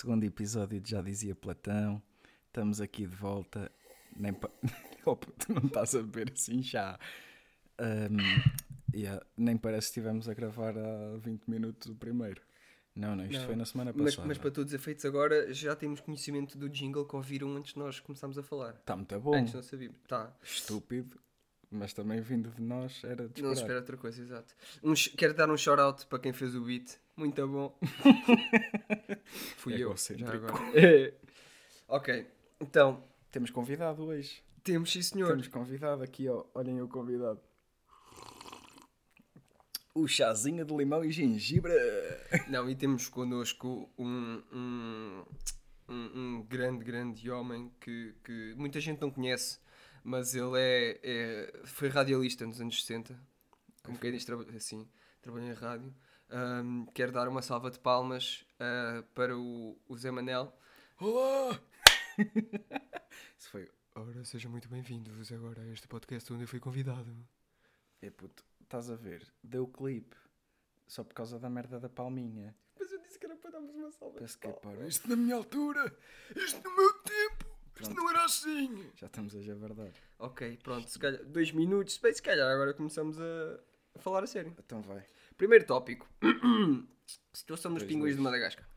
segundo episódio de Já Dizia Platão, estamos aqui de volta. Nem pa... Opa, tu não estás a beber assim já. Ahm, yeah, nem parece que estivemos a gravar há 20 minutos o primeiro. Não, não, isto Não, foi na semana Mas, passada. mas para todos os efeitos, agora já temos conhecimento do jingle que ouviram antes de nós começarmos a falar. Está muito bom. Antes não sabíamos. Tá. Estúpido, mas também vindo de nós era de Não se espera outra coisa, exato. Um quero dar um shout-out para quem fez o beat. Muito bom. Fui eu. Já agora. É. Ok, então, Temos convidado hoje. temos sim senhor. Temos convidado aqui, ó. Olhem o convidado. O chazinho de limão e gengibre. Não, e temos connosco um, um, um, um grande, grande homem que, que muita gente não conhece, mas ele é, é- foi radialista nos anos 60, como quem diz, assim, trabalhou em rádio. Ahm, quero dar uma salva de palmas ah, para o, o Zé Manel. Olá! Isso foi. Ora, sejam muito bem-vindos agora a este podcast onde eu fui convidado. É puto, estás a ver? Deu clipe. Só por causa da merda da palminha. Mas eu disse que era para darmos uma salva Penso que é para. palmas. Isto na minha altura! Isto no meu tempo! Isto não era assim! Já estamos a javardar. Ok, pronto, se calhar, dois minutos, bem, se calhar agora começamos a, a falar a sério. Então vai. Primeiro tópico. Situação dos Dois, pinguins de Madagascar.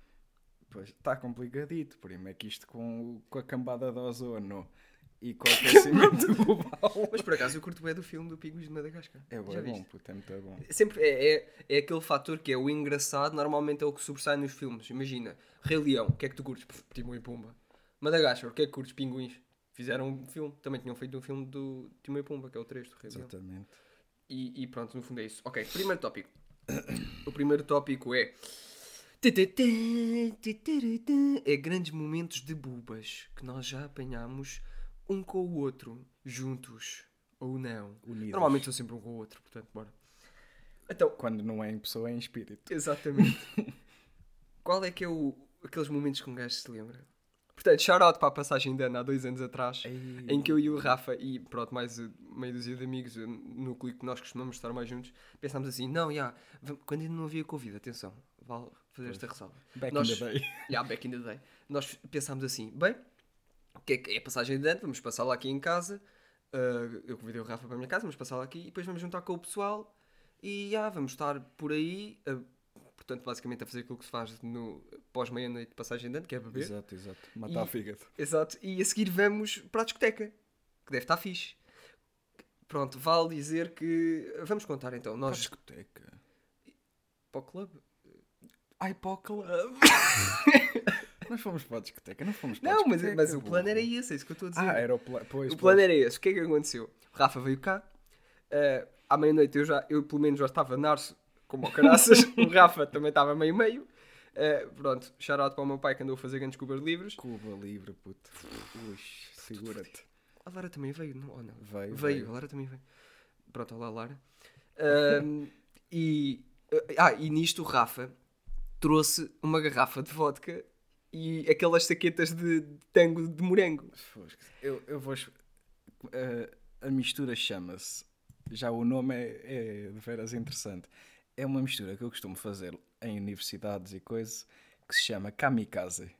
Pois, está complicadito. Primo, é que isto com, com a cambada de ozono e com o aquecimento global. Mas por acaso eu curto bem do filme do Pinguins de Madagascar. É bom, é bom, puto, é muito bom. Sempre é, é, é aquele fator que é o engraçado, normalmente é o que sobressai nos filmes. Imagina, Rei Leão, o que é que tu curtes? Pff, Timão e Pumba. Madagascar, o que é que curtes? Pinguins. Fizeram um filme, também tinham feito um filme do Timão e Pumba, que é o 3 do Rei Leão. Exatamente. E, e pronto, no fundo é isso. Ok, primeiro tópico. O primeiro tópico é. É grandes momentos de bubas que nós já apanhamos um com o outro, juntos ou não. Unidos. Normalmente são sempre um com o outro, portanto, bora. Então, Quando não é em pessoa, é em espírito. exatamente. Qual é que é o, aqueles momentos que um gajo se lembra? Portanto, shout out para a passagem de ano há dois anos atrás Ei. em que eu e o Rafa e pronto, mais meia dúzia de amigos, uh, núcleo que nós costumamos estar mais juntos, pensámos assim: não, já, vam- quando ainda não havia Covid, atenção, vale fazer esta ressalva. Back nós, in the day. Yeah, back in the day. Nós pensámos assim: bem, o que é, que é a passagem de ano? Vamos passar lá aqui em casa. uh, eu convidei o Rafa para a minha casa, vamos passar lá aqui e depois vamos juntar com o pessoal e já, vamos estar por aí. uh, portanto, basicamente a fazer aquilo que se faz no pós-meia-noite de passagem de ano, que é beber. Exato, exato. Matar E- fígado. Exato. E a seguir vamos para a discoteca, que deve estar fixe. Pronto, vale dizer que. Vamos contar então. Para a Nós. discoteca. Para o clube? Ai, para o club. Nós fomos para a discoteca, não fomos para a Não, mas, discoteca. mas o plano era esse, é isso que eu estou a dizer. Ah, era o plano. Pois, o pois. plano era esse. O que é que aconteceu? O Rafa veio cá. eh, à meia-noite eu, já, eu pelo menos já estava narso, como o caraças. o Rafa também estava meio-meio. Eh, pronto, shout out para o meu pai que andou a fazer grandes cubas livres. Cuba livre, puto. Ui, segura-te. A Lara também veio, não? Ou não? Veio, Veio, veio. a Lara também veio. Pronto, olá Lara. Ahm, e, ah, e nisto o Rafa trouxe uma garrafa de vodka e aquelas saquetas de, de tango de morango. Eu, eu vou. eh, a mistura chama-se. Já o nome é, é de veras interessante. É uma mistura que eu costumo fazer em universidades e coisas que se chama kamikaze.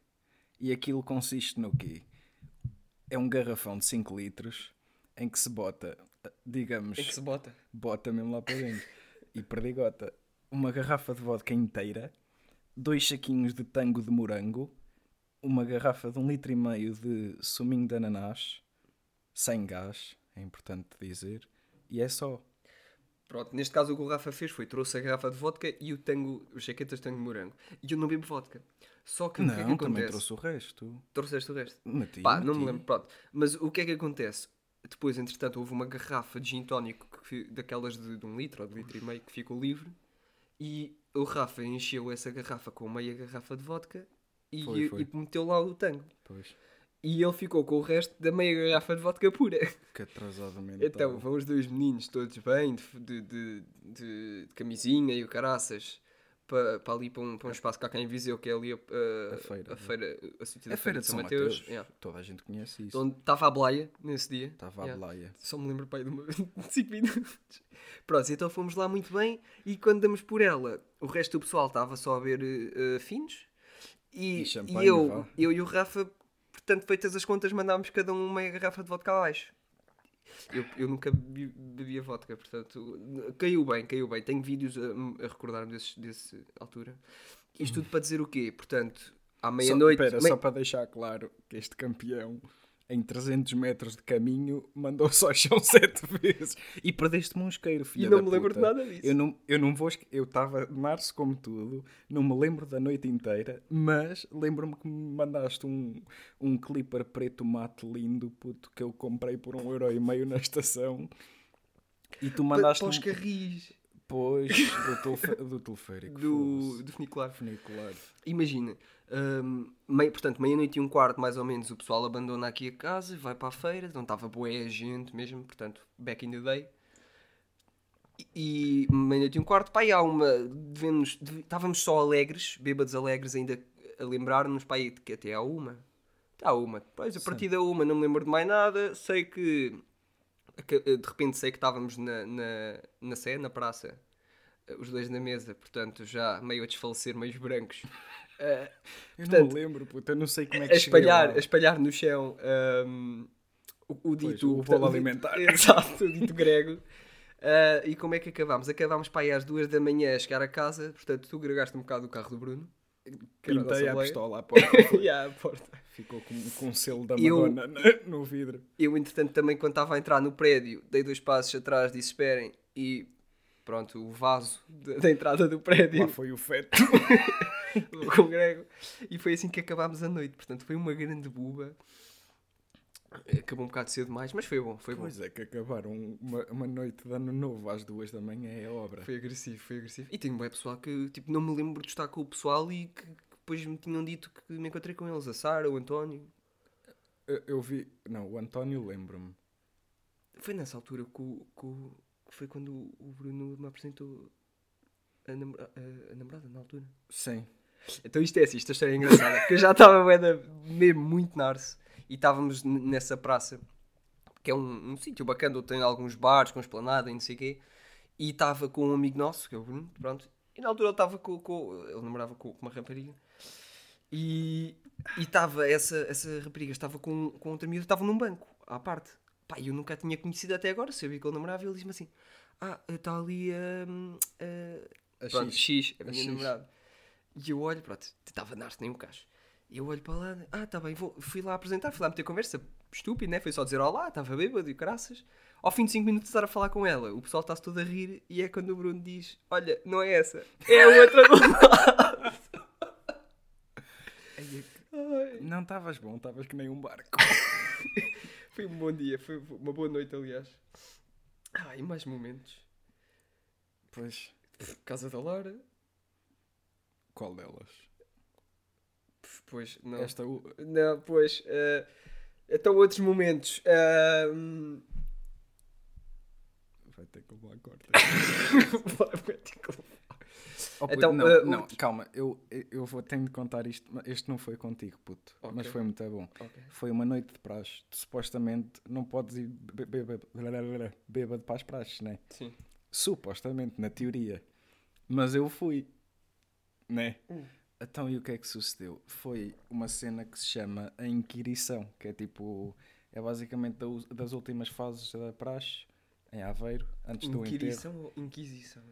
E aquilo consiste no quê? É um garrafão de 5 litros em que se bota, digamos, Em que se bota? bota mesmo lá para dentro e perdigota uma garrafa de vodka inteira, dois saquinhos de tango de morango, uma garrafa de um litro e meio de suminho de ananás, sem gás, é importante dizer, e é só. Pronto, neste caso o que o Rafa fez foi trouxe a garrafa de vodka e o tango, os saquetas de tango de morango. E eu não bebo vodka. Só que o que é que Não, também acontece? trouxe o resto. Trouxeste o resto? Meti, Pá, não me lembro, pronto. Mas o que é que acontece? Depois, entretanto, houve uma garrafa de gin tónico que daquelas de, de um litro ou de litro e meio que ficou livre e o Rafa encheu essa garrafa com meia garrafa de vodka e, Foi, foi. e meteu lá o tango. Pois, E ele ficou com o resto da meia garrafa de vodka pura. que atrasado mental. Então, vão os dois meninos todos bem, de, de, de, de- camisinha e o caraças, para, para ali, para um, para um espaço que há cá em Viseu, que é ali a, feira, a feira, a sítio da A Feira de São Mateus. Yeah. Toda a gente conhece isso. Onde estava a Blaia nesse dia. Estava a Yeah. Blaia. Só me lembro pai de uma 5 minutos. Pronto, então fomos lá muito bem e quando damos por ela, o resto do pessoal estava só a ver eh, finos e, E e eu, eu e o Rafa, portanto, feitas as contas, mandámos cada um meia garrafa de vodka abaixo. Eu, eu nunca bebi, bebia vodka, portanto, caiu bem, caiu bem. Tenho vídeos a, a recordar-me desse, desse altura. Isto tudo para dizer o quê? Portanto, à meia-noite. espera, mei- só para deixar claro que este campeão, em 300 metros de caminho, mandou só ao chão 7 vezes. E perdeste-me um isqueiro, filho E não me lembro de nada disso. Eu não, eu não vou... Eu estava março como tudo, não me lembro da noite inteira, mas lembro-me que me mandaste um, um clipper preto mate lindo, puto, que eu comprei por um euro e meio na estação. E tu mandaste para os carris Pois, do, teleférico. do, do funicular. funicular. Imagina, hum, meio, portanto, meia-noite e um quarto, mais ou menos, o pessoal abandona aqui a casa, vai para a feira, não estava boa gente mesmo, portanto, back in the day. E, e meia-noite e um quarto, e há uma. Devemos, deve- estávamos só alegres, bêbados alegres, ainda a lembrar-nos, de que até há uma. Até há uma. Depois, a partir da uma, não me lembro de mais nada, sei que. que, De repente, sei que estávamos na, na, na Sé, na praça, os dois na mesa, portanto, já meio a desfalecer, meios brancos. Eh, Eu Portanto, não me lembro, puta, eu não sei como é que a espalhar, a espalhar no chão hum, o, o dito o bolo alimentar. Exato, o dito grego. Ah, e como é que acabámos? Acabámos para aí às duas da manhã a chegar a casa. Portanto, tu gregaste um bocado o carro do Bruno. Pintei a pistola à porta. E à porta. Ficou com, com o selo da Eu- Madonna na- no vidro. Eu, entretanto, também quando estava a entrar no prédio, dei dois passos atrás, disse esperem. E pronto, o vaso da, da entrada do prédio Lá foi o feto. com o grego. E foi assim que acabámos a noite. Portanto, foi uma grande buba. Acabou um bocado cedo demais, mas foi bom, foi bom. Pois é, que acabaram uma, uma noite de ano novo às duas da manhã é obra. Foi agressivo, foi agressivo. E tenho um pessoal que tipo, não me lembro de estar com o pessoal e que depois me tinham dito que me encontrei com eles, a Sara, o António. Eu, eu vi. Não, o António lembro-me. Foi nessa altura que, que o- que foi quando o Bruno me apresentou a, namora- a- a namorada na altura. Sim. Então isto é assim, esta história é engraçada, porque eu já estava mesmo muito narce e estávamos nessa praça, que é um, um sítio bacana, onde tem alguns bares com esplanada e não sei o quê, e estava com um amigo nosso, que é o Bruno, pronto, e na altura ele estava com, com- ele namorava com, com uma rapariga, e estava, essa, essa rapariga estava com, com outra miúda, estava num banco, à parte. Pá, eu nunca a tinha conhecido até agora, sabia que ele namorava, e ele disse-me assim, ah, está ali hum, a... A Pronto, X. X, a A minha namorada. E eu olho, pronto, estava a dar-se nem um cacho. E eu olho para lá, ah, tá bem, vou, fui lá apresentar, fui lá meter conversa, estúpido, né? Foi só dizer olá, estava bêbado e graças. Ao fim de 5 minutos de estar a falar com ela, o pessoal está-se todo a rir e é quando o Bruno diz: Olha, não é essa, é a outra do lado. Ai, Não estavas bom, estavas que nem um barco. Foi um bom dia, foi uma boa noite, aliás. Ah, e mais momentos. Pois, Casa da Lara, qual delas? pois, não. Esta Não, pois. eh, então, outros momentos. Ahm, vai ter que levar a corte. Oh, puto, Então, não, uh, não, calma, eu, eu vou tenho de contar isto. Este não foi contigo, puto, Ok. mas foi muito bom. Ok. Foi uma noite de praxe. Supostamente não podes ir bê- bêbado bêbado para as praxes, né? Sim. Supostamente, na teoria. Mas eu fui, né? Hum. Então, e o que é que sucedeu? Foi uma cena que se chama a Inquirição, que é tipo, é basicamente das últimas fases da praxe, em Aveiro, antes do enterro. Inquisição ou Inquisição?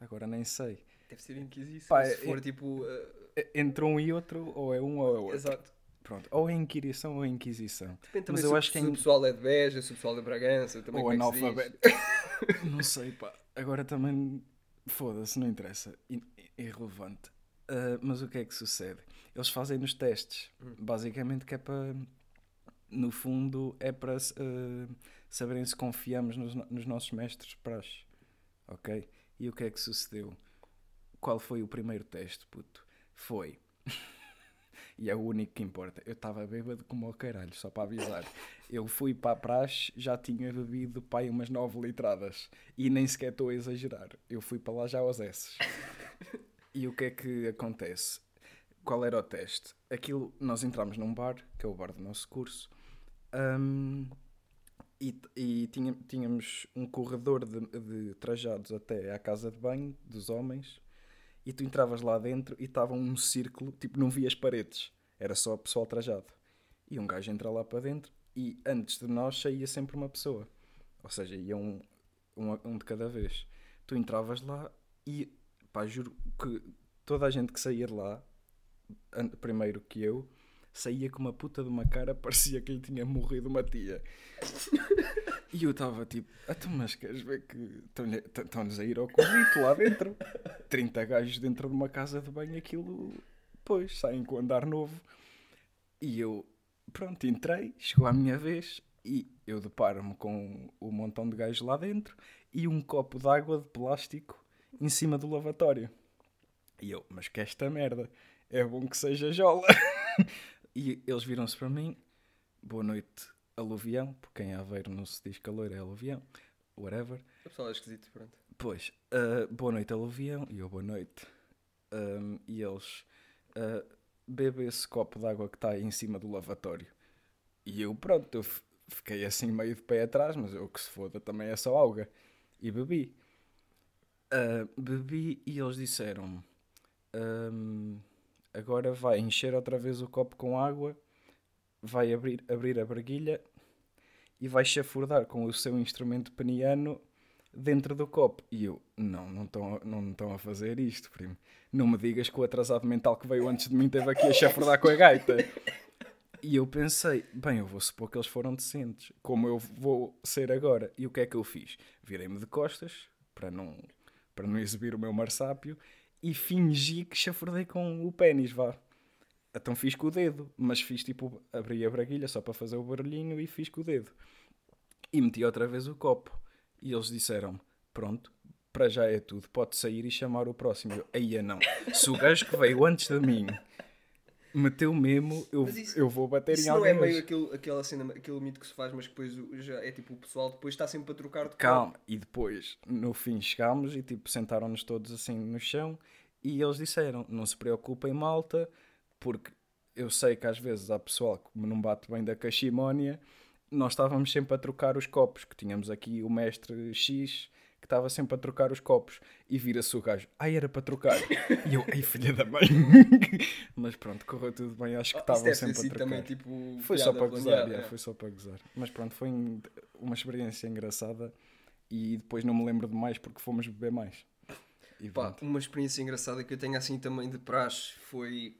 Agora nem sei. Deve ser Inquisição. Pá, se é- for tipo. eh, É- Entre um e outro, ou é um ou é outro. exato. Pronto, ou é Inquirição ou é Inquisição. Depende Mas também eu se, acho que se o pessoal é de Beja, se o pessoal é de Bragança, também ou como é que se diz? analfabeto. não sei, pá. Agora também, foda-se, não interessa. Irrelevante. Ah, mas o que é que sucede? Eles fazem nos testes, Hum. basicamente que é para, no fundo, é para ah, saberem se confiamos nos, no- nos nossos mestres praxe. Ok? E o que é que sucedeu? Qual foi o primeiro teste, puto? Foi. E é o único que importa. Eu estava bêbado como ao caralho, só para avisar. Eu fui para a praxe, já tinha bebido pai umas 9 litradas. E nem sequer estou a exagerar. Eu fui para lá já aos S. E o que é que acontece? Qual era o teste? Aquilo, nós entramos num bar, que é o bar do nosso curso, hum, e, e tínhamos um corredor de, de trajados até à casa de banho dos homens, e tu entravas lá dentro e estava um círculo, tipo, não vias paredes, era só pessoal trajado. E um gajo entra lá para dentro e antes de nós saía sempre uma pessoa. Ou seja, ia um, um, um de cada vez. Tu entravas lá e, pá, juro que toda a gente que saía de lá, primeiro que eu, saía com uma puta de uma cara, parecia que lhe tinha morrido uma tia. E eu estava tipo, então, mas queres ver que estão-nos a ir ao convite lá dentro? 30 gajos dentro de uma casa de banho, aquilo, pois, saem com andar novo. E eu, pronto, entrei, chegou a minha vez e eu deparo-me com um montão de gajos lá dentro e um copo de água de plástico em cima do lavatório. E eu, mas que esta merda, é bom que seja jola. e eles viram-se para mim, boa noite, aluvião, porque em Aveiro não se diz calor, é aluvião, whatever. O pessoal é esquisito, pronto. Pois, ah, boa noite, aluvião, e eu, boa noite. Ahm, e eles, ah, bebe esse copo de água que está aí em cima do lavatório. E eu, pronto, eu fiquei assim meio de pé atrás, mas eu que se foda também é só alga. E bebi. Ah, bebi e eles disseram ahm, agora vai encher outra vez o copo com água, vai abrir, abrir a barguilha e vai chafurdar com o seu instrumento peniano dentro do copo. E eu, não, não estão não estão a fazer isto, primo. Não me digas que o atrasado mental que veio antes de mim esteve aqui a chafurdar com a gaita. E eu pensei, bem, eu vou supor que eles foram decentes, como eu vou ser agora. E o que é que eu fiz? Virei-me de costas, para não, para não exibir o meu marsápio, e fingi que chafurdei com o pênis, vá. Então fiz com o dedo, mas fiz tipo, abri a braguilha só para fazer o barulhinho e fiz com o dedo. E meti outra vez o copo. E eles disseram pronto, para já é tudo, pode sair e chamar o próximo. Eu, aí não. Se o gajo que veio antes de mim meteu mesmo, eu, isso- eu vou bater Isso em não alguém é meio aquele, aquela cena, aquele mito que se faz, mas que depois já é tipo o pessoal depois está sempre a trocar de Calma, e depois, no fim, chegámos e tipo, sentaram-nos todos assim no chão e eles disseram: Não se preocupem, malta, porque eu sei que às vezes há pessoal que me não bate bem da cachimónia. Nós estávamos sempre a trocar os copos, que tínhamos aqui o mestre X que estava sempre a trocar os copos e vira-se o gajo, ai era para trocar. E eu, ai filha da mãe. Mas pronto, correu tudo bem, acho que Ah, estavam ter sempre a trocar. também tipo. Foi só para gozar, planeada, yeah, é. foi só para gozar. Mas pronto, foi um- uma experiência engraçada e depois não me lembro de mais porque fomos beber mais. Pá, uma experiência engraçada que eu tenho assim também de praxe foi.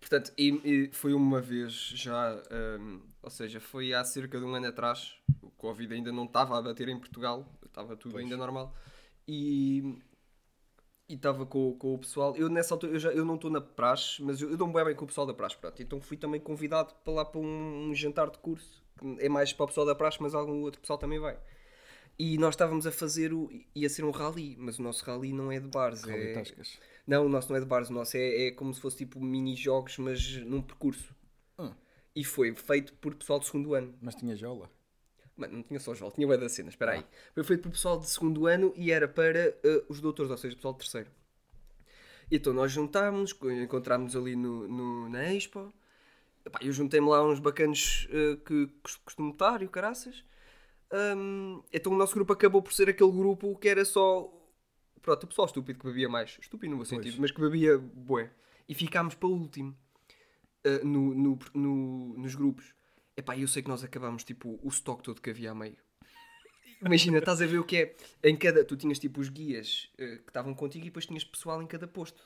Portanto, e- e foi uma vez já, hum, ou seja, foi há cerca de um ano atrás, o Covid ainda não estava a bater em Portugal, estava tudo Pois. ainda normal, e estava com, com o pessoal. Eu nessa altura, eu, já, eu não estou na praxe, mas eu, eu dou-me bem, bem com o pessoal da praxe, pronto. Então fui também convidado para lá para um, um jantar de curso, que é mais para o pessoal da praxe, mas algum outro pessoal também vai. E nós estávamos a fazer o. ia ser um rally, mas o nosso rally não é de bares. Rally é... Tascas. Não, o nosso não é de bares, o nosso é, é como se fosse tipo mini-jogos, mas num percurso. Hum. E foi feito por pessoal de segundo ano. Mas tinha jola. Mano, não tinha só Joel, tinha bué da cena, espera Ah. aí. Foi feito por pessoal de segundo ano e era para eh, os doutores, ou seja, pessoal de terceiro. Então nós juntámos, encontrámos ali no, no- na Expo. Epá, eu juntei-me lá uns bacanos eh, que cos- costumo estar e o caraças. Hum, então o nosso grupo acabou por ser aquele grupo que era só. Pronto, o pessoal estúpido que bebia mais. Estúpido no Pois. sentido, mas que bebia bué. E ficámos para o último eh, no, no- no- nos grupos. Epá, eu sei que nós acabámos tipo o stock todo que havia a meio. Imagina, estás a ver o que é. Em cada. Tu tinhas tipo os guias eh, que estavam contigo e depois tinhas pessoal em cada posto.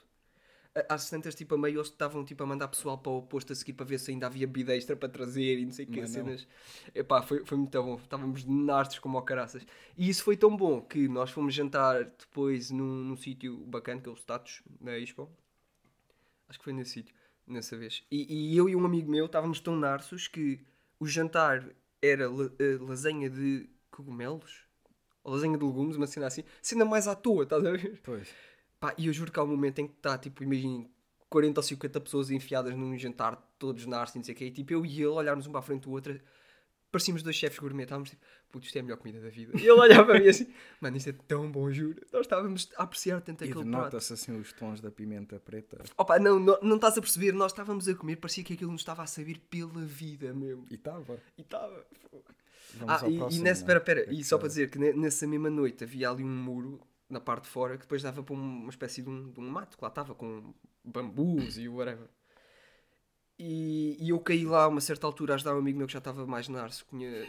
Às tantas, tipo, a meio eles estavam tipo, a mandar pessoal para o posto a seguir para ver se ainda havia bebida extra para trazer e não sei o que cenas. Epá, foi, foi muito bom. Estávamos nastos como ao caraças. E isso foi tão bom que nós fomos jantar depois num, num sítio bacana, que é o Status, na Expo. Acho que foi nesse sítio, nessa vez. E, e eu e um amigo meu estávamos tão narços que o jantar era la- eh, lasanha de cogumelos ou lasanha de legumes, uma cena assim, cena mais à toa, estás a ver? Pois. Pá, e eu juro que há um momento em que está, tipo, imaginem, 40 ou 50 pessoas enfiadas num jantar, todos na arte, não sei o quê. E tipo, eu e ele olharmos um para a frente do outro, parecíamos dois chefes gourmet, estávamos tipo, puto, isto é a melhor comida da vida. E ele olhava para mim assim, mano, isto é tão bom, juro. Nós estávamos a apreciar tanto E aquele prato. denota-se assim os tons da pimenta preta. Opa, não, não, não estás a perceber, nós estávamos a comer, parecia que aquilo nos estava a saber pela vida mesmo. E estava. E estava. Vamos Ah, e, e próximo, nessa, não é? espera, espera, É e que só para dizer que ne- nessa mesma noite havia ali um muro na parte de fora que depois dava para um- uma espécie de um, de um mato que lá estava com bambus e whatever. E, e eu caí lá a uma certa altura a ajudar um amigo meu que já estava mais na arce. Tinha,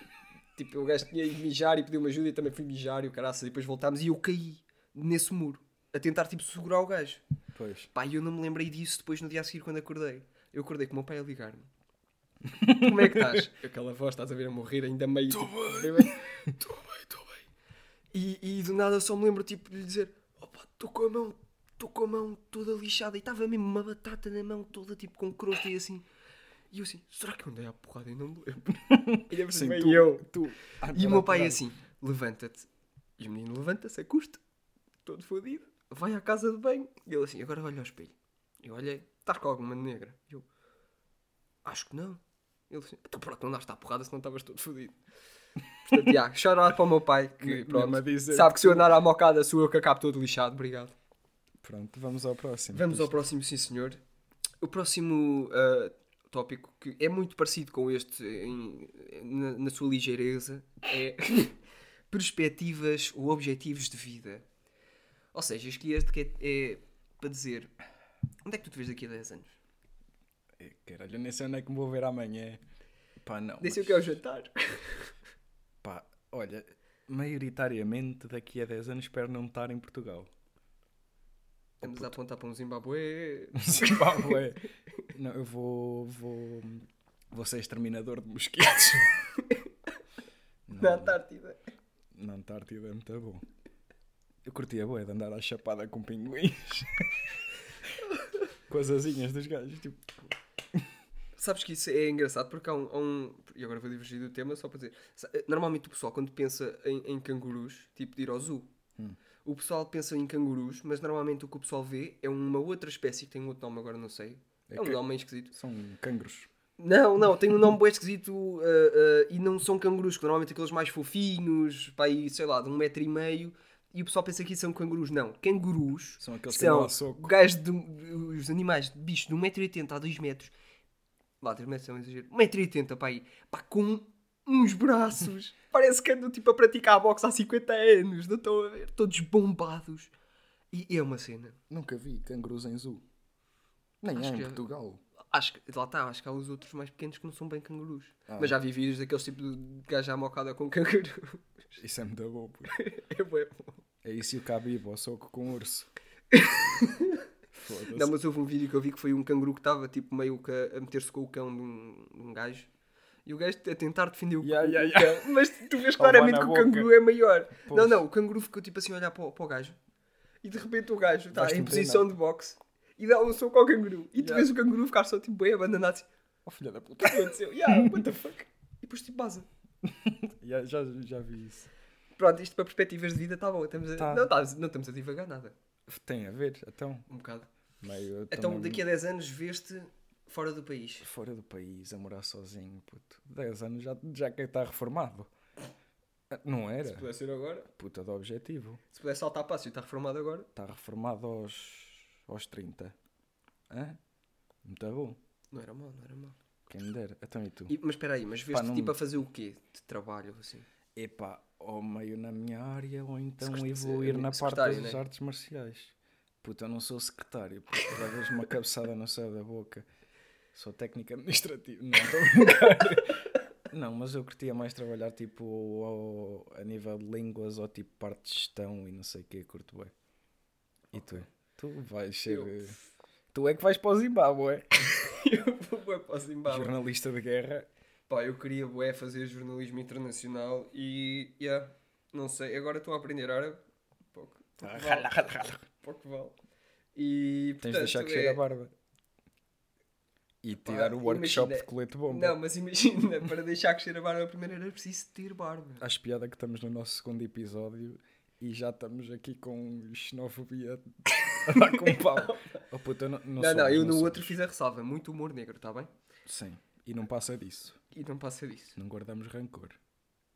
tipo, o gajo tinha ido mijar e pediu-me ajuda e também fui mijar e o caraças. E depois voltámos e eu caí nesse muro a tentar tipo segurar o gajo. Pois. Pá, eu não me lembrei disso depois no dia a seguir quando acordei. Eu acordei com o meu pai a ligar-me. Como é que estás? Aquela voz, estás a ver a morrer ainda meio. Estou bem. Estou bem, estou bem. E, e do nada só me lembro tipo de lhe dizer: opa, estou com a mão, estou com a mão toda lixada. E estava mesmo uma batata na mão toda tipo com crosta e assim. E eu assim: será que eu andei à porrada e não me lembro? E depois Sim, vem tu, eu. tu- E o meu pai não. assim, levanta-te. E o menino levanta-se a custo, todo fodido, vai à casa de banho. E ele assim, agora olha ao espelho. Eu olhei, estás com alguma negra? E eu, acho que não. Ele assim, então pronto, não daste à porrada se não estavas todo fodido. Portanto, já, chorar para o meu pai, que pronto, sabe que se eu andar à mocada sou eu que acabo todo lixado, obrigado. Pronto, vamos ao próximo. Vamos ao próximo, sim senhor. O próximo ah, tópico, que é muito parecido com este em- na, na sua ligeireza, é perspectivas ou objetivos de vida. Ou seja, escolhi este que é, é para dizer onde é que tu te vês daqui a 10 anos? Eh, Caralho, nem sei onde é que me vou ver amanhã. Pá, não. Nem sei o mas- que é o jantar. Olha, maioritariamente daqui a 10 anos espero não estar em Portugal. Estamos a apontar para um Zimbabue. Zimbábue. não, eu vou, vou. Vou ser exterminador de mosquitos. Na Antártida. Na Antártida é muito bom. Eu curtia bué de andar à chapada com pinguins. com as asinhas dos gajos. Tipo, Sabes que isso é engraçado porque há um, há um- E agora vou divergir do tema só para dizer. sa- Normalmente o pessoal, quando pensa em, em cangurus, tipo de ir ao zoo, Hum. o pessoal pensa em cangurus, mas normalmente o que o pessoal vê é uma outra espécie que tem um outro nome, agora não sei. É, É um que- nome esquisito. são cangros. Não, não, tem um nome bem esquisito uh, uh, e não são cangurus, que normalmente aqueles mais fofinhos, para aí, sei lá, de um metro e meio. E o pessoal pensa que são cangurus. Não, cangurus São aqueles que são ao soco. gajos de, os animais, bichos de 1,80m a 2 metros. Lá, 3 metros é um exagero. 1,80m, pá, aí, pá, com uns braços. Parece que andam tipo a praticar boxe há 50 anos. Não estão a ver? Todos bombados. E é uma cena. Nunca vi cangurus em zoo. Nem Acho há em que é. Portugal. Acho que, lá está, acho que há os outros mais pequenos que não são bem cangurus. Ah. Mas já vi vídeos daqueles tipo de gajo à mocada com canguru. Isso é muito bom. puto. é bué bom. É isso e o cabibo ao soco com urso. Não, mas houve um vídeo que eu vi que foi um canguru que estava tipo meio que a, a meter-se com o cão de um, de um gajo. E o gajo a tentar defender o, Ya, o- ya, o ya. cão. Mas tu vês claramente que o canguru é maior. Não, Pois. não, o canguru ficou tipo assim a olhar para, o- para o gajo. E de repente o gajo está em posição de boxe e dá um soco ao canguru. E tu vês o canguru ficar só tipo bem abandonado assim. Oh filha da O puta. que aconteceu? Yeah, what the fuck? E depois tipo baza. Ya, já, já vi isso. Pronto, isto para perspectivas de vida está bom. Estamos a- Tá. Não, tá- não estamos a divagar nada. Tem a ver, então. Um bocado. Meio, Então também- daqui a 10 anos vês-te fora do país. Fora do país, a morar sozinho, puto. 10 anos já, já quem está reformado. Ah, Não era? Se pudesse ser agora. Puta do objetivo. Se pudesse saltar passo e está reformado agora. Está reformado aos, aos 30. Hã? Muito bom. Não era mal, não era mal. Quem me dera. Então e tu? E- mas espera aí, mas vês-te não- tipo a fazer o quê? De trabalho, assim? Epá, ou meio na minha área ou então evoluir na parte secretário, das né? artes marciais. Puta, eu não sou secretário, porque já vejo uma cabeçada no céu da boca. Sou técnico administrativo. Não, estou. Não, mas eu curtia mais trabalhar tipo ao- a nível de línguas ou tipo parte de gestão e não sei o que, curto bem. E tu? Tu vais ser. Eu- eh, Tu é que vais para o Zimbábue. eu vou bué para o Zimbábue. Jornalista de guerra. Pá, eu queria bué fazer jornalismo internacional e, yeah, não sei, agora estou a aprender árabe. Pouco, pouco vale. pouco vale. E, Tens de deixar portanto, crescer é- a barba. E Pá, tirar o workshop imagina- de colete bomba. Não, mas imagina, para deixar crescer a barba primeiro era preciso ter barba. Acho piada que estamos no nosso segundo episódio e já estamos aqui com xenofobia a dar com pau. Oh, eu não, não, Não, somos, não, eu no outro fiz a ressalva. Muito humor negro, está bem? Sim, e não passa disso. E não passa disso. Não guardamos rancor.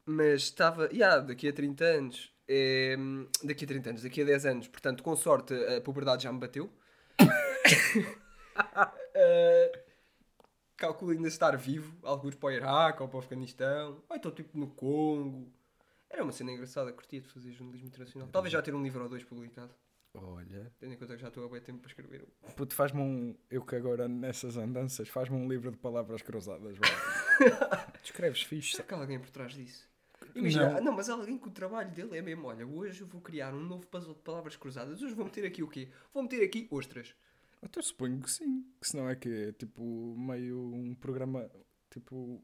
Mas estava, yeah, daqui a 30 anos, eh, daqui a 30 anos, daqui a 10 anos, portanto, com sorte, a puberdade já me bateu. Eh, calculo ainda estar vivo, alguns para o Iraque ou para o Afeganistão, ou então tipo no Congo. Era uma cena engraçada, curtia de fazer jornalismo internacional. Talvez já ter um livro ou dois publicado, Olha, tendo em conta que já estou a bem tempo para escrever um. puto, faz-me um. Eu que agora nessas andanças, faz-me um livro de palavras cruzadas. vá. Escreves fixe. Será que há alguém por trás disso? Imagina, Não. não, mas alguém que o trabalho dele é mesmo, olha, hoje eu vou criar um novo puzzle de palavras cruzadas, hoje vou meter aqui o quê? Vou meter aqui ostras. Até suponho que sim. Que senão é que é tipo meio um programa. Tipo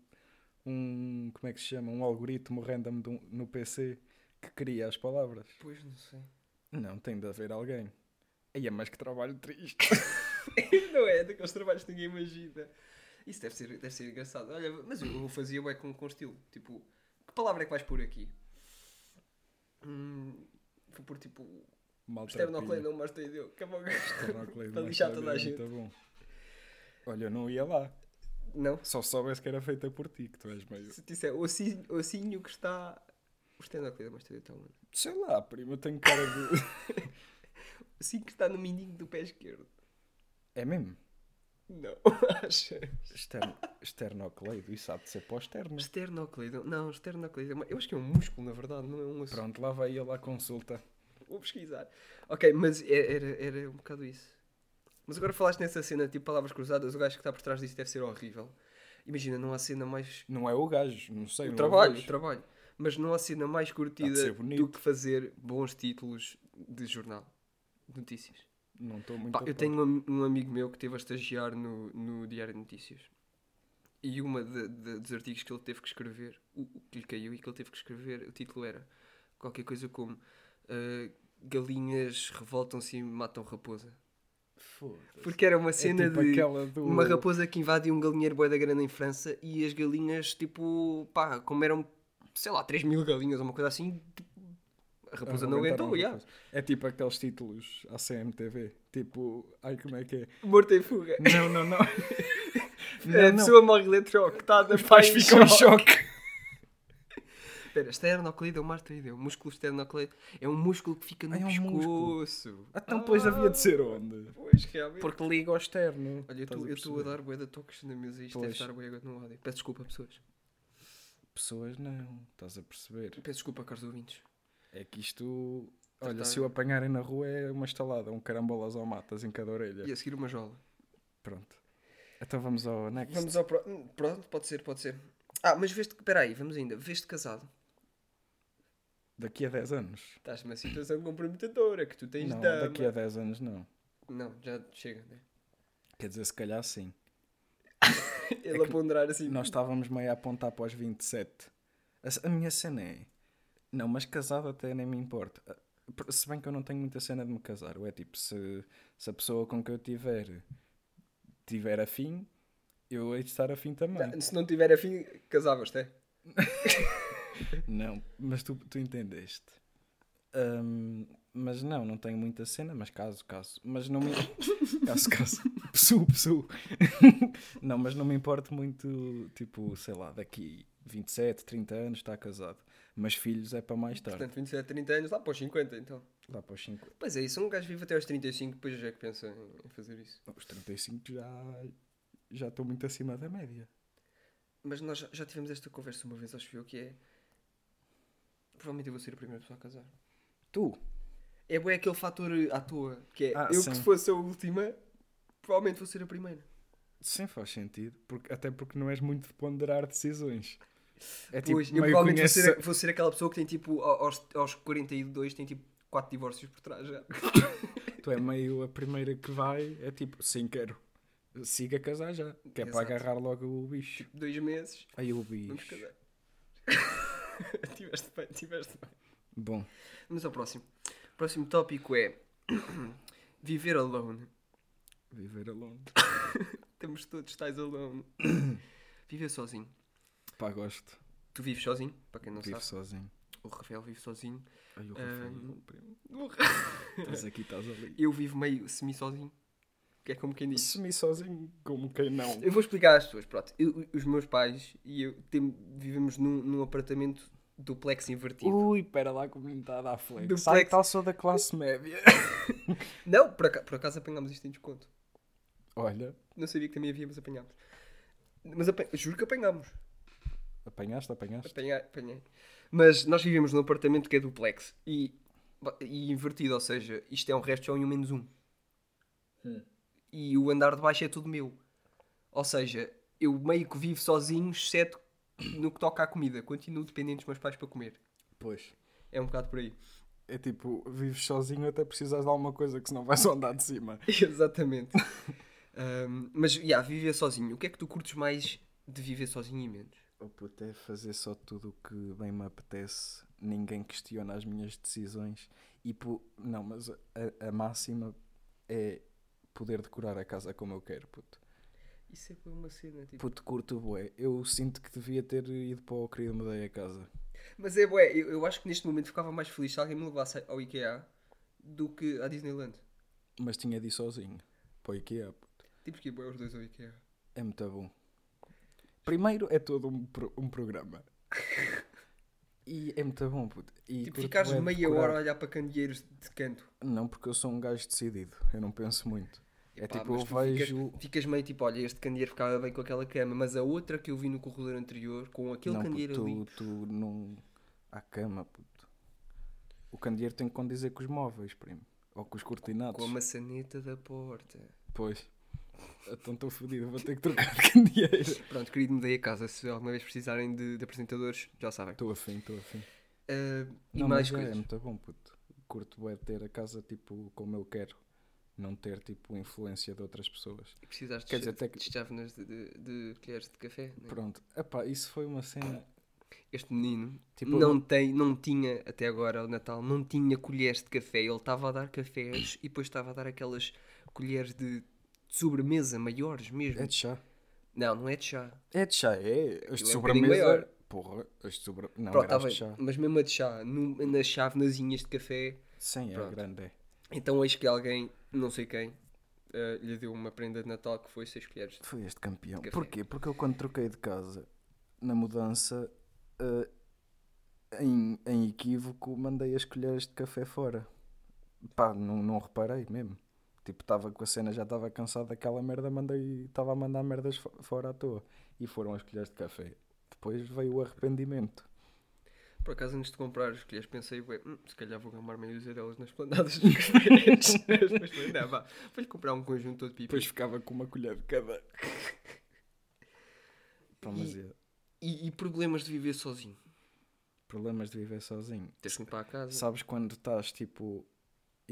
um. Como é que se chama? Um algoritmo random um- no PC que cria as palavras. Pois, não sei. Não, tem de haver alguém. Aí é mais que trabalho triste. não é, daqueles trabalhos que ninguém imagina. Isso deve ser, deve ser engraçado. Olha, mas eu, eu fazia é com, com estilo. Tipo, que palavra é que vais pôr aqui? Hum, vou pôr tipo. Esternoclei, não mais deu. Acabou. Para lixar toda a gente. Muito bom. Olha, eu não ia lá. Não. Só soubesse que era feita por ti, que tu és meio. Se disser ossinho, ossinho que está. O esternoclei, mais deu, está onde? Sei lá, primo, eu tenho cara de. Ossinho que está no mindinho do pé esquerdo. É mesmo? Não, acho. Externo, esternocleido, isso há de ser para o externo. Esternocleido. Não, esternocleido. é Eu acho que é um músculo, na verdade, não é um osso. Pronto, lá vai ele à consulta. Vou pesquisar. Ok, mas é- era, era um bocado isso. Mas agora falaste nessa cena, tipo palavras cruzadas, o gajo que está por trás disso deve ser horrível. Imagina, não há cena mais. Não é o gajo, não sei. O não trabalho, o vejo. trabalho. Mas não há cena mais curtida do que fazer bons títulos de jornal. Notícias. Não estou muito. Pá, eu tenho um, um amigo meu que esteve a estagiar no, no Diário de Notícias. E uma de- de- dos artigos que ele teve que escrever, o, o que lhe caiu e que ele teve que escrever, o título era qualquer coisa como ah, Galinhas revoltam-se e matam raposa. Porque era uma É cena tipo de do. uma raposa que invade um galinheiro bué da grande em França e as galinhas, tipo, pá, como eram, sei lá, 3 mil galinhas ou uma coisa assim, tipo, a raposa não Arrebentaram aguentou, a. É tipo aqueles títulos à CMTV. Tipo, ai como é que é? Morto em fuga. Não, não, não. a não, não. pessoa morre eletrocutada, Os pais ficam em choque. Espera, esternocleido é o mais traído. O músculo esternocleido é um músculo que fica no Ah, é um músculo. pescoço. Então, pois havia de ser onde? Pois, realmente. Porque liga ao externo. Olha, eu Estás tô- eu estou a perceber? dar bué de toques na mesa e isto Pois. deve estar no áudio. Peço desculpa, pessoas. Pessoas não, estás a perceber. Peço desculpa, caros ouvintes. É que isto. Olha, Tá. se o apanharem na rua é uma estalada, um carambolas ao matas em cada orelha. E a seguir uma jola. Pronto. Então vamos ao next. Vamos ao pro... hum, Pronto, pode ser, pode ser. Ah, mas veste... Espera aí, vamos ainda. Veste casado. Daqui a 10 anos. Estás numa situação comprometedora, que tu tens Não, dama. daqui a 10 anos não. Não, já chega, né? Quer dizer, se calhar sim. Ele a que ponderar assim. Nós estávamos meio a apontar para os 27. A, a minha cena é. Não, mas casado até nem me importa. Ah, Se bem que eu não tenho muita cena de me casar. Ou é tipo, se, se a pessoa com que eu tiver tiver afim, eu hei de estar afim também. Se não tiver afim, casavas-te, é? Não, mas tu, tu entendeste. Ahm, mas não, não tenho muita cena, mas caso, caso. Mas não me. caso, caso. Pessoa, pessoa. não, mas não me importo muito, tipo, sei lá, daqui 27, 30 anos está casado. Mas filhos é para mais tarde. Portanto, 27, 30 anos, lá para os 50, então. Lá para os 5. Pois é, isso. Um gajo vive até aos 35, depois já é que pensa em- fazer isso. Os 35 já, já estou muito acima da média. Mas nós já, tivemos esta conversa uma vez, acho eu, que é. Provavelmente eu vou ser a primeira pessoa a casar. Tu? É bem aquele fator à toa, que é Ah, eu sim. que se fosse a última, provavelmente vou ser a primeira. Sim, faz sentido. Porque, até porque não és muito de ponderar decisões. É tipo, pois, eu provavelmente vou conhece- ser, vou ser aquela pessoa que tem tipo, ao- aos, aos 42, tem tipo 4 divórcios por trás já. Tu é meio a primeira que vai, é tipo, sim, quero. Siga casar já. Que é para agarrar logo o bicho. Dois meses, Aí o vamos bicho. casar. tiveste bem, tiveste bem. Bom, Vamos ao próximo. O próximo tópico é viver alone. viver alone. Temos todos tais alone. Viver sozinho. Pá, gosto. Tu vives sozinho, para quem não Vivo sabe. sozinho. o Rafael vive sozinho. Ai, o Ahm, Rafael, primo. o Ra- Estás aqui, estás ali. Eu vivo meio semi-sozinho. Que é como quem diz. Sumi sozinho, como quem não. Eu vou explicar às pessoas, pronto. Eu- os meus pais e eu tem- vivemos num, num apartamento duplex invertido. Ui, pera lá está a dar flex. Do Sai flex. tal, sou da classe média. Não, por acaso, por acaso apanhámos isto em desconto. Olha, Não sabia que também havia, mas apanhámos. Mas juro que apanhámos. Apanhaste, apanhaste. Apanhei, apanhei. Mas nós vivemos num apartamento que é duplex e, e invertido, ou seja, isto é um resto de um e um menos um. E o andar de baixo é tudo meu. Ou seja, eu meio que vivo sozinho, exceto no que toca à comida. Continuo dependente dos meus pais para comer. Pois. É um bocado por aí. É tipo, vives sozinho até precisas de alguma coisa que senão vais ao andar de cima. Exatamente. Ahm, mas, já, viver sozinho. O que é que tu curtes mais de viver sozinho e menos? Oh puto, é fazer só tudo o que bem me apetece. Ninguém questiona as minhas decisões. E pu... não, mas a, a máxima é poder decorar a casa como eu quero, puto. Isso é para uma cena, tipo... Puto, curto bué. Eu sinto que devia ter ido para o querido mudei a casa. Mas é, bué, eu, eu acho que neste momento ficava mais feliz se alguém me levasse ao IKEA do que à Disneyland. Mas tinha de ir sozinho. Para o IKEA, puto. Tipo que bué os dois ao IKEA. É muito bom. Primeiro é todo um, pro- um programa. E é muito bom, puto. E Tipo, ficares meia hora a olhar para candeeiros de canto. Não, porque eu sou um gajo decidido. Eu não penso muito. É tipo, eu vejo. Ficas, ficas meio tipo, olha, este candeeiro ficava bem com aquela cama, mas a outra que eu vi no corredor anterior, com aquele não, candeeiro puto, ali. tu, tu não. À cama, puto. O candeeiro tem que condizer com os móveis, primo. Ou com os cortinados. Com a maçaneta da porta. Pois. Então estou fodido, vou ter que trocar de candeeiro. Pronto, querido, mudei a casa. Se alguma vez precisarem de, de apresentadores, já sabem. Estou afim, estou afim. Ah, e Não, mais é, é coisas. muito bom, puto. Curto é ter a casa tipo como eu quero. Não ter tipo influência de outras pessoas. E precisaste Quer de, dizer, até que- de chávenas de, de, de colheres de café. né? Pronto. Epá, isso foi uma cena. Este menino Tipo, não, eu- tem, não tinha, até agora, ao Natal, não tinha colheres de café. Ele estava a dar cafés e depois estava a dar aquelas colheres de, de sobremesa maiores mesmo. É de chá. Não, não é de chá. É de chá, é. As de é um sobremesa. maior. Porra, as de sobre... Não, Pronto, tá de chá. Mas mesmo a de chá, no- nas chavenazinhas de café. Sim, é Pronto. grande, é. Então eis que alguém, não sei quem, eh, lhe deu uma prenda de Natal que foi 6 colheres. Foi este campeão. Porquê? Porque eu quando troquei de casa, na mudança, eh, em, em equívoco, mandei as colheres de café fora. Pá, não, não reparei mesmo. Tipo, estava com a cena, já estava cansado daquela merda, mandei, estava a mandar merdas fo- fora à toa. E foram as colheres de café. Depois veio o arrependimento. Por acaso, antes de comprar as colheres, pensei, "Ué, hum, se calhar vou gamar meia dúzia delas nas planadas dos cafés. Mas depois falei, não, vá, vou-lhe comprar um conjunto todo pipi. Depois ficava com uma colher de cada. Pá, mas é, E, e problemas de viver sozinho? problemas de viver sozinho. Tens que limpar a casa. Sabes quando estás tipo.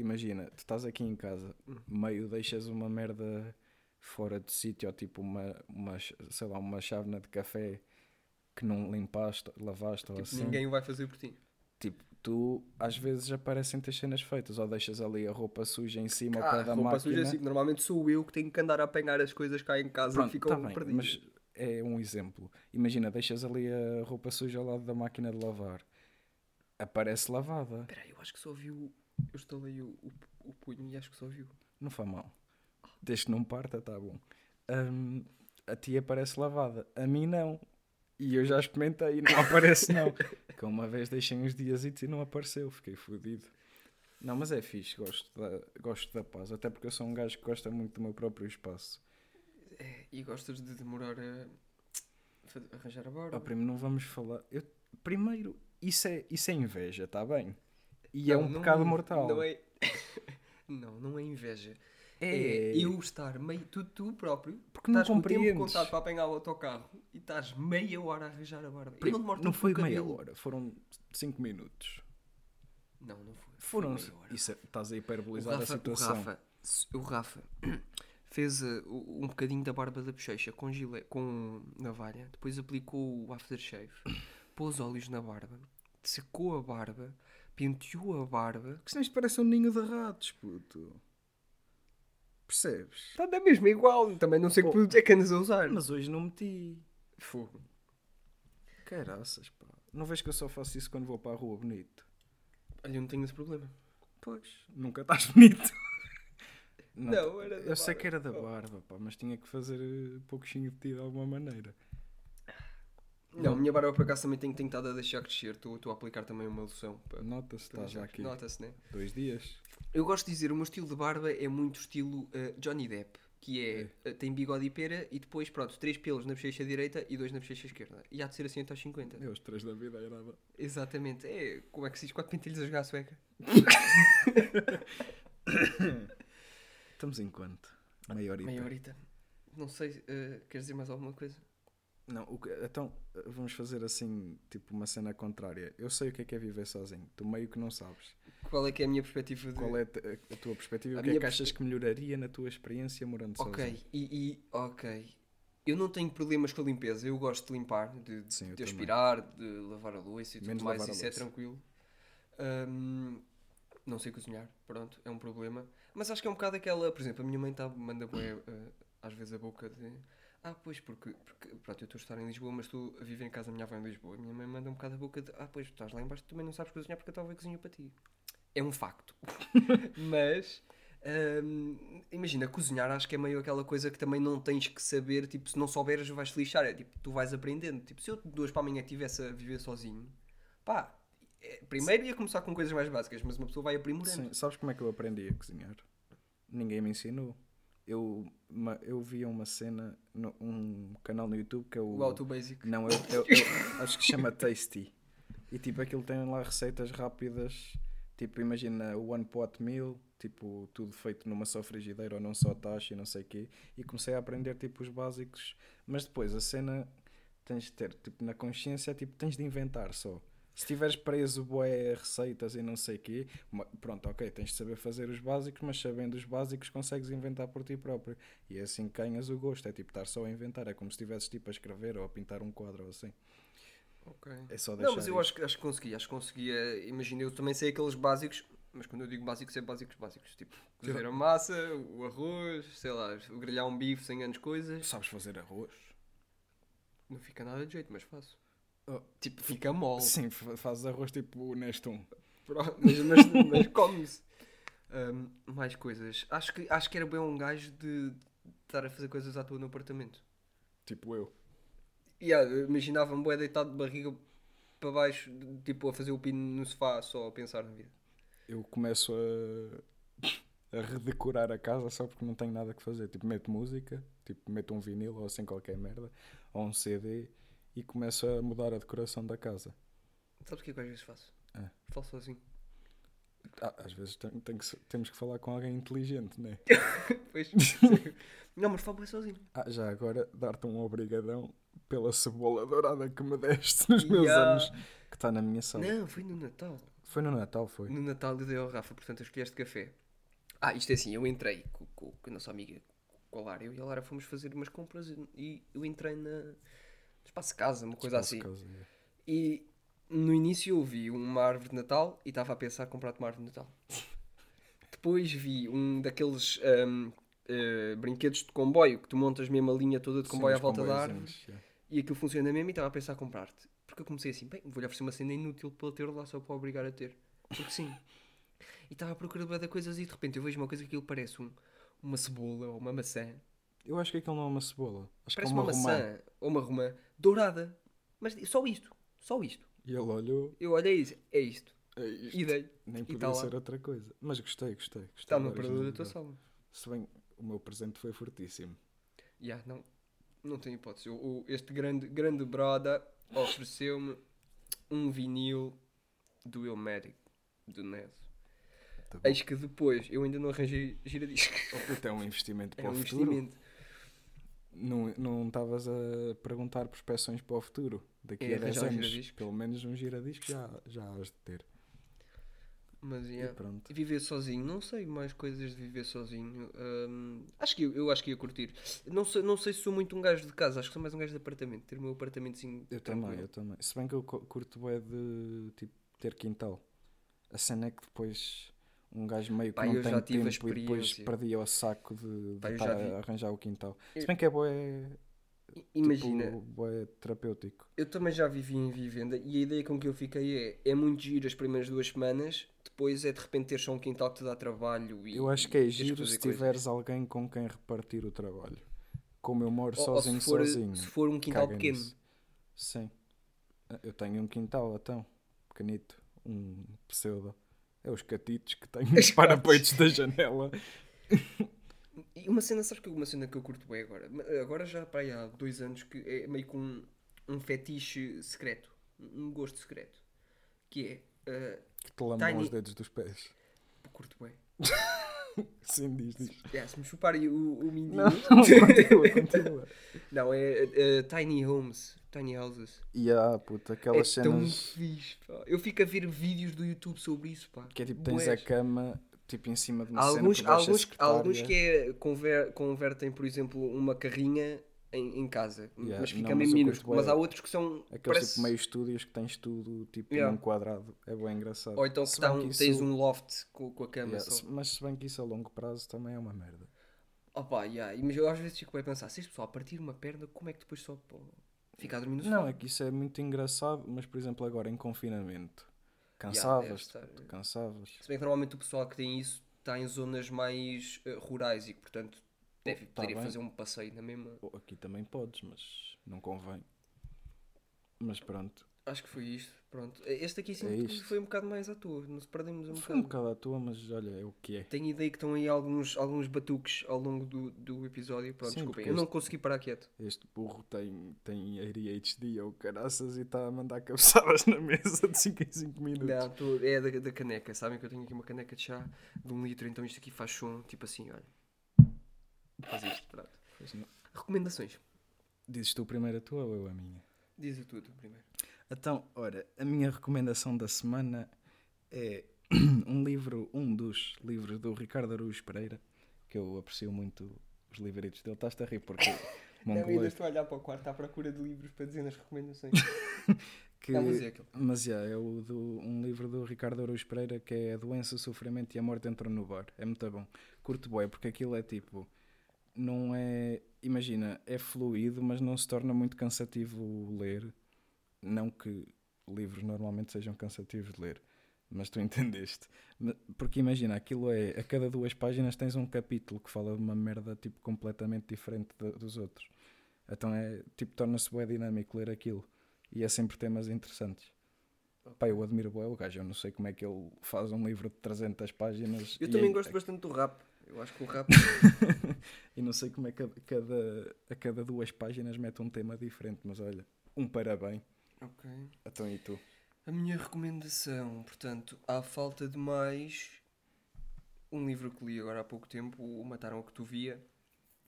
Imagina, tu estás aqui em casa, Hum. meio deixas uma merda fora de sítio, ou tipo uma, uma, sei lá, uma chávena de café que não limpaste, lavaste ou Tipo, assim. ninguém o vai fazer por ti. Tipo, tu às vezes aparecem as cenas feitas, ou deixas ali a roupa suja em cima Ah, pé da roupa máquina. suja assim, normalmente sou eu que tenho que andar a apanhar as coisas cá em casa Pronto, e ficam tá bem, perdidas. mas é um exemplo. Imagina, deixas ali a roupa suja ao lado da máquina de lavar. Aparece lavada. Espera eu acho que só viu... Eu estalei o, o, o punho e acho que só viu. Não faz mal. Desde que não parta, tá bom. Hum, a ti aparece lavada. A mim não. E eu já experimentei e não aparece não. Que uma vez deixei uns dias e não apareceu. Fiquei fodido. Não, mas é fixe. Gosto da, gosto da paz. Até porque eu sou um gajo que gosta muito do meu próprio espaço. É, e gostas de demorar a... fa- arranjar a borda? Ó, primo, não vamos falar... Eu, primeiro, isso é, isso é inveja, tá bem? E é Não, um não pecado é- mortal. Não é... não, não é inveja. É. É eu estar meio... Tu, tu próprio... Porque não estás o compreendes. contado para apanhar o autocarro e estás meia hora a arranjar a barba. Primo, não não foi o meia hora, foram 5 minutos. Não, não foi. Foram. Foi. Isso é- estás a O hiperbolizar a Rafa, o situação. Rafa, o Rafa fez uh, o- um bocadinho da barba da bochecha com, gile, com navalha, depois aplicou o aftershave, pôs óleos na barba, secou a barba, penteou a barba. Que senão isto parece um ninho de ratos, puto. Percebes? Está da mesma igual, também não sei que Oh. produto é que andas a usar. Mas hoje não meti. Fogo. Caraças, pá. Não vês que eu só faço isso quando vou para a rua bonito? Olha, eu não tenho esse problema. Pois. Nunca estás bonito. Não, era da Eu sei barba. que era da barba, pá, mas tinha que fazer eh, pouquinho de ti de alguma maneira. Não, a minha barba por acaso também tenho tentado a deixar crescer. Estou a aplicar também uma loção. Nota-se, está já aqui Nota-se, né? dois dias. Eu gosto de dizer, o meu estilo de barba é muito estilo eh, Johnny Depp, que é, eh, tem bigode e pera e depois, pronto, três pelos na bochecha direita e dois na bochecha esquerda. E há de ser assim até aos 50. É os três da vida, era. Exatamente. É, como é que se diz? Quatro pentelhos a jogar a sueca. Estamos em quanto? Meia horita. Meia horita. Não sei, eh, queres dizer mais alguma coisa? Não, o então vamos fazer assim, tipo uma cena contrária. Eu sei o que é que é viver sozinho. Tu meio que não sabes. Qual é que é a minha perspectiva de... Qual é a tua perspectiva? A o que é que achas que melhoraria na tua experiência morando Ok, sozinho? e, e- ok. Eu não tenho problemas com a limpeza, eu gosto de limpar, de, de- Sim, de também. aspirar, de lavar a louça e tudo Menos mais, lavar a isso é tranquilo. Não sei cozinhar, pronto, é um problema. Mas acho que é um bocado aquela, por exemplo, a minha mãe tá, manda bué, eh, às vezes a boca de ah, pois, porque, porque pronto, eu estou a estar em Lisboa, mas estou a viver em casa da minha avó em Lisboa. A minha mãe manda um bocado a boca de ah, pois, tu estás lá embaixo, tu também não sabes cozinhar porque a tua avó cozinha para ti. É um facto. mas hum, imagina, cozinhar acho que é meio aquela coisa que também não tens que saber, tipo, se não souberes vais-te lixar, é tipo, tu vais aprendendo. Tipo, se eu de duas para amanhã estivesse a viver sozinho, pá, é, primeiro ia começar com coisas mais básicas, mas uma pessoa vai aprimorando. Sim, sabes como é que eu aprendi a cozinhar? Ninguém me ensinou. Eu, ma- eu via uma cena, no, um canal no YouTube que é o. Auto basic. Não, eu, eu- eu acho que se chama Tasty. E tipo, aquilo tem lá receitas rápidas. Tipo, imagina o One Pot Meal, tipo, tudo feito numa só frigideira ou num só tacho e não sei o quê. E comecei a aprender, tipo, os básicos. Mas depois a cena tens de ter, tipo, na consciência, tipo, tens de inventar só. Se estiveres preso, boé, receitas e não sei o quê, pronto, ok, tens de saber fazer os básicos, mas sabendo os básicos consegues inventar por ti próprio. E é assim que ganhas o gosto, é tipo estar só a inventar, é como se estivesses tipo a escrever ou a pintar um quadro ou assim. Ok. É só deixar Não, mas eu acho que, acho que consegui, acho que conseguia. Imagina, eu também sei aqueles básicos, mas quando eu digo básicos, é básicos básicos. Tipo, cozer a massa, o arroz, sei lá, grelhar um bife sem grandes coisas. Sabes fazer arroz? Não fica nada de jeito, mas faço. Oh. Tipo, fica mole. Sim, fa- fazes arroz tipo Nestum. Mas, mas, mas come-se. Ahm, mais coisas. Acho que, acho que era bem um gajo de estar a fazer coisas à toa no apartamento. Tipo eu. Yeah, imaginava-me bué deitado de barriga para baixo, tipo a fazer o pino no sofá, só a pensar na vida. Eu começo a, a redecorar a casa só porque não tenho nada que fazer. Tipo, meto música, tipo, meto um vinil ou assim qualquer merda, ou um CD e começo a mudar a decoração da casa. Sabes o que é que eu às vezes faço? Ah. Falo sozinho. Ah, às vezes tem- tem que temos que falar com alguém inteligente, né? Pois. não, mas falo bué sozinho. Ah, já agora dar-te um obrigadão pela cebola dourada que me deste nos meus Yeah. anos, que está na minha sala. Não, foi no Natal. Foi no Natal, foi? No Natal eu dei ao Rafa, portanto, as colheres de café. Ah, isto é assim, eu entrei com, com- com a nossa amiga, com a Lara. Eu e a Lara fomos fazer umas compras e eu entrei na espaço de casa, uma coisa Espaço assim. casa, é. E no início eu vi uma árvore de Natal e estava a pensar em comprar-te uma árvore de Natal. Depois vi um daqueles ahm, eh, brinquedos de comboio que tu montas mesmo a linha toda de Sim, comboio à os volta da árvore yeah. e aquilo funciona mesmo e estava a pensar em comprar-te. Porque eu comecei assim, bem, vou-lhe oferecer uma cena inútil para ele ter lá só para obrigar a ter. Porque sim. E estava à procura de bué de coisas e de repente eu vejo uma coisa que aquilo parece um, uma cebola ou uma maçã. Eu acho que aquilo não é uma cebola. Acho Parece que é uma, uma, maçã ou uma romã dourada. Mas só isto. Só isto. E ele olhou, Eu olhei e disse, é isto. é isto. E dei. Nem podia tá lá. ser outra coisa. Mas gostei, gostei. gostei Está no parador da tua sala. Se bem, o meu presente foi fortíssimo. Já, não. Não tem hipótese. Este grande, grande brother ofereceu-me um vinil do Illmatic, do NES. Tá bom. Eis que depois eu ainda não arranjei giradiscos. Até um investimento É para um o futuro. investimento. Não não estavas a perguntar prospeções para o futuro. Daqui É a 10 arranjar um anos, pelo menos um giradisco já, já has de ter. Mas E yeah. pronto. E viver sozinho, não sei mais coisas de viver sozinho. Hum, acho que eu, eu acho que ia curtir. Não sei, não sei se sou muito um gajo de casa, acho que sou mais um gajo de apartamento. Ter o meu apartamentozinho. Eu tranquilo. também, eu também. Se bem que eu cu- curto é de tipo, ter quintal. A cena é que depois um gajo meio que Pá, não tem tempo e depois perdia o saco de, de Pá, estar vi. a arranjar o quintal. Eu- Se bem que é bué Imagina, tipo, bué terapêutico. eu também já vivi em vivenda e a ideia com que eu fiquei é é muito giro as primeiras duas semanas, depois é de repente ter só um quintal que te dá trabalho e Eu acho que é giro se coisas. tiveres alguém com quem repartir o trabalho. Como eu moro Ou- ou sozinho, se for, sozinho. se for um quintal pequeno. Sim. Eu tenho um quintal, então, pequenito, um pseudo. É os catitos que têm Os os parapeitos da janela. E uma cena, sabes que uma cena que eu curto bem agora? Agora já para aí há dois anos que é meio com um, um fetiche secreto, um gosto secreto, que é uh, Que te lambam Tiny- os dedos dos pés. curto bem. Sim, diz, diz. É, se me chuparem o, o mindinho. Não, continua, continua. Não, é uh, tiny homes, tiny houses. E há, puta, É aquelas tão cenas fixe, pá. Eu fico a ver vídeos do YouTube sobre isso, pá. que é tipo, tens a Bués. cama, tipo, em cima de uma Há cena alguns, alguns, alguns que é, conver- convertem, por exemplo, uma carrinha em, em casa, Yeah, mas fica não, meio mas curto Mas há outros que são. Aqueles parece- tipo meio estúdios que tens tudo tipo Yeah. num quadrado. É bem engraçado. Ou então Se tá um- que tens isso- um loft com, com a cama Yeah, só. Mas se bem que isso a longo prazo também é uma merda. Opa, yeah. Mas eu às vezes fico bem a pensar, se este pessoal partir uma perna, como é que depois só pô, fica a dormir no sofá? Não, é que isso é muito engraçado, mas por exemplo agora em confinamento, cansavas, estar. puto, cansavas. Se bem que normalmente o pessoal que tem isso está em zonas mais eh, rurais e que, portanto, tá poderia bem. fazer um passeio na mesma. Aqui também podes, mas não convém. Mas pronto, Acho que foi isto. Pronto. Este aqui sim É foi um bocado mais à toa. Nos perdemos um foi um bocado. bocado à toa, mas olha, é o que é. Tenho ideia que estão aí alguns, alguns batuques ao longo do, do episódio. Pronto, Sim, desculpem. Eu não este- consegui parar quieto. Este burro tem, tem ADHD ou caraças e está a mandar cabeçadas na mesa de 5 em 5 minutos. Não, tô- é da, da caneca. Sabem que eu tenho aqui uma caneca de chá de um litro, então isto aqui faz som, tipo assim, olha. Faz isto, pronto. Recomendações. Dizes tu primeiro a tua ou eu a minha? Diz o tudo primeiro. Então, ora, a minha recomendação da semana é um livro, um dos livros do Ricardo Araújo Pereira, que eu aprecio muito os livretos dele. Estás-te a rir porque Não, ainda mongolês. estou a olhar para o quarto à procura de livros para dizer nas recomendações. Que, Não, mas é aquele. mas yeah, é o do, um livro do Ricardo Araújo Pereira que é A Doença, o Sofrimento e a Morte Entram no Bar. É muito bom. Curto bué, porque aquilo é tipo. Não é. Imagina, é fluido, mas não se torna muito cansativo ler. Não que livros normalmente sejam cansativos de ler, mas tu entendeste. Porque imagina, aquilo é. A cada duas páginas tens um capítulo que fala de uma merda tipo completamente diferente da- dos outros. Então é. Tipo, torna-se bué dinâmico ler aquilo. E é sempre temas interessantes. Pá, eu admiro o gajo. Eu não sei como é que ele faz um livro de 300 páginas. Eu também é- gosto bastante do rap. Eu acho que o rap. e não sei como é que a cada, a cada duas páginas mete um tema diferente, mas olha, um parabéns. ok. Então e tu? A minha recomendação, portanto, à falta de mais, um livro que li agora há pouco tempo, o Mataram o que tu via.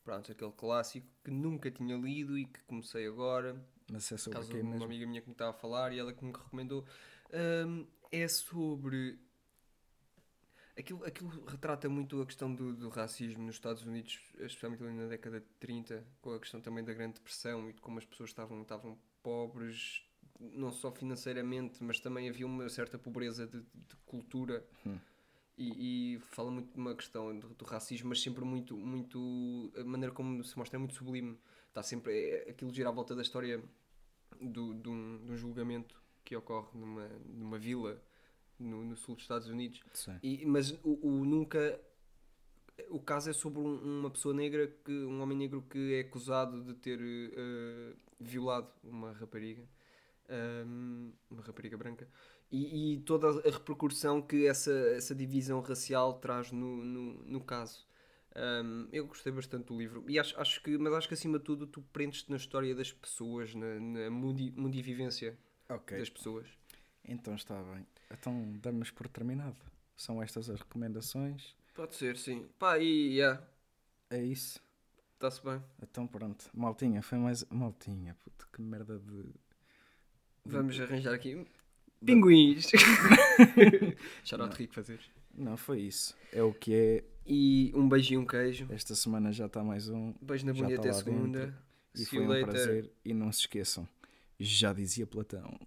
Pronto, aquele clássico que nunca tinha lido e que comecei agora. Mas é sobre quem uma mesmo? amiga minha que me estava a falar e ela que me recomendou. Hum, é sobre. Aquilo, aquilo retrata muito a questão do, do racismo nos Estados Unidos, especialmente ali na década de 30, com a questão também da Grande Depressão e de como as pessoas estavam, estavam pobres, não só financeiramente, mas também havia uma certa pobreza de, de cultura. Hum. E, e fala muito de uma questão do, do racismo, mas sempre muito, muito. A maneira como se mostra é muito sublime. Está sempre. É, aquilo gira à volta da história do, de, um, de um julgamento que ocorre numa, numa vila no, no sul dos Estados Unidos. E, mas o, o nunca. O caso é sobre um- uma pessoa negra, que, um homem negro que é acusado de ter eh, violado uma rapariga, ahm, uma rapariga branca, e, e toda a repercussão que essa, essa divisão racial traz no, no, no caso. Ahm, eu gostei bastante do livro, e acho, acho que, mas acho que acima de tudo tu prendes-te na história das pessoas, na, na mundi, mundivivência Ok. das pessoas. Então está bem. Então damos por terminado. São estas as recomendações. Pode ser, sim. Pá, e yeah, É isso. está-se bem. Então pronto. Maltinha, foi mais. Maltinha, puto, que merda de. Vamos arranjar aqui pinguins. Shout out Rico fazer. Não, foi isso. É o que é. E um beijo e um queijo. Esta semana já está mais um. Beijo na Já bunda tá até lá segunda. E See foi um later. prazer. E não se esqueçam. Já dizia Platão.